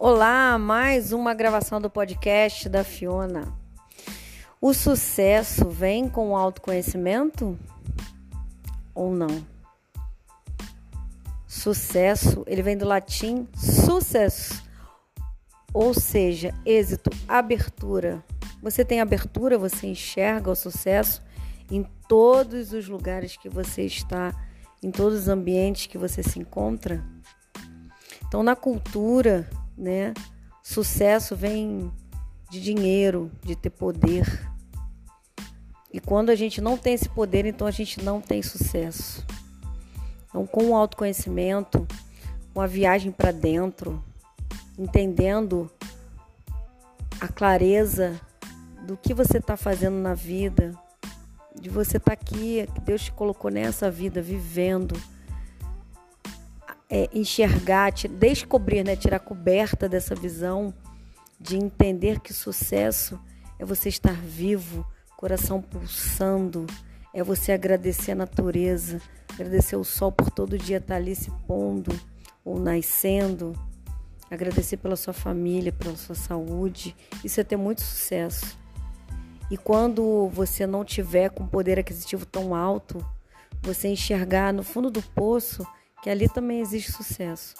Olá, mais uma gravação do podcast da Fiona. O sucesso vem com o autoconhecimento ou não? Sucesso, ele vem do latim sucesso, ou seja, êxito, abertura. Você tem abertura, você enxerga o sucesso em todos os lugares que você está, em todos os ambientes que você se encontra? Então, na cultura, né? Sucesso vem de dinheiro, de ter poder. E quando a gente não tem esse poder, então a gente não tem sucesso. Então, com o autoconhecimento, com a viagem para dentro, entendendo a clareza do que você está fazendo na vida, de você estar tá aqui, que Deus te colocou nessa vida, vivendo é, enxergar, descobrir, né, tirar coberta dessa visão de entender que sucesso é você estar vivo, coração pulsando, é você agradecer a natureza, agradecer o sol por todo dia estar ali se pondo ou nascendo, agradecer pela sua família, pela sua saúde. Isso é ter muito sucesso. E quando você não tiver com poder aquisitivo tão alto, você enxergar no fundo do poço que ali também existe sucesso.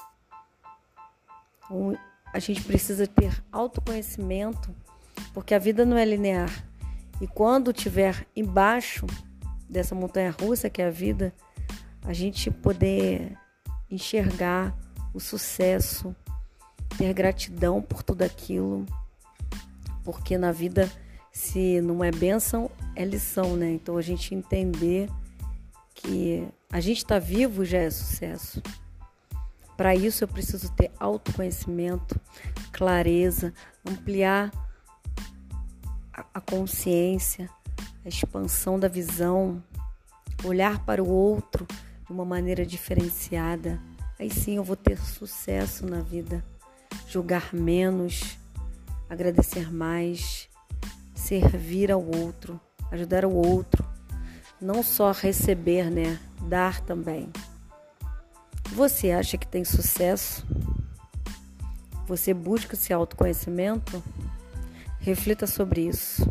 A gente precisa ter autoconhecimento, porque a vida não é linear. E quando tiver embaixo dessa montanha russa que é a vida, a gente poder enxergar o sucesso, ter gratidão por tudo aquilo, porque na vida se não é bênção, é lição, né? Então a gente entender que a gente está vivo já é sucesso. Para isso eu preciso ter autoconhecimento, clareza, ampliar a consciência, a expansão da visão, olhar para o outro de uma maneira diferenciada. Aí sim eu vou ter sucesso na vida. Julgar menos, agradecer mais, servir ao outro, ajudar o outro não só receber, né? Dar também. Você acha que tem sucesso? Você busca esse autoconhecimento? Reflita sobre isso.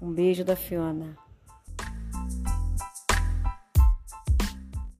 Um beijo da Fiona.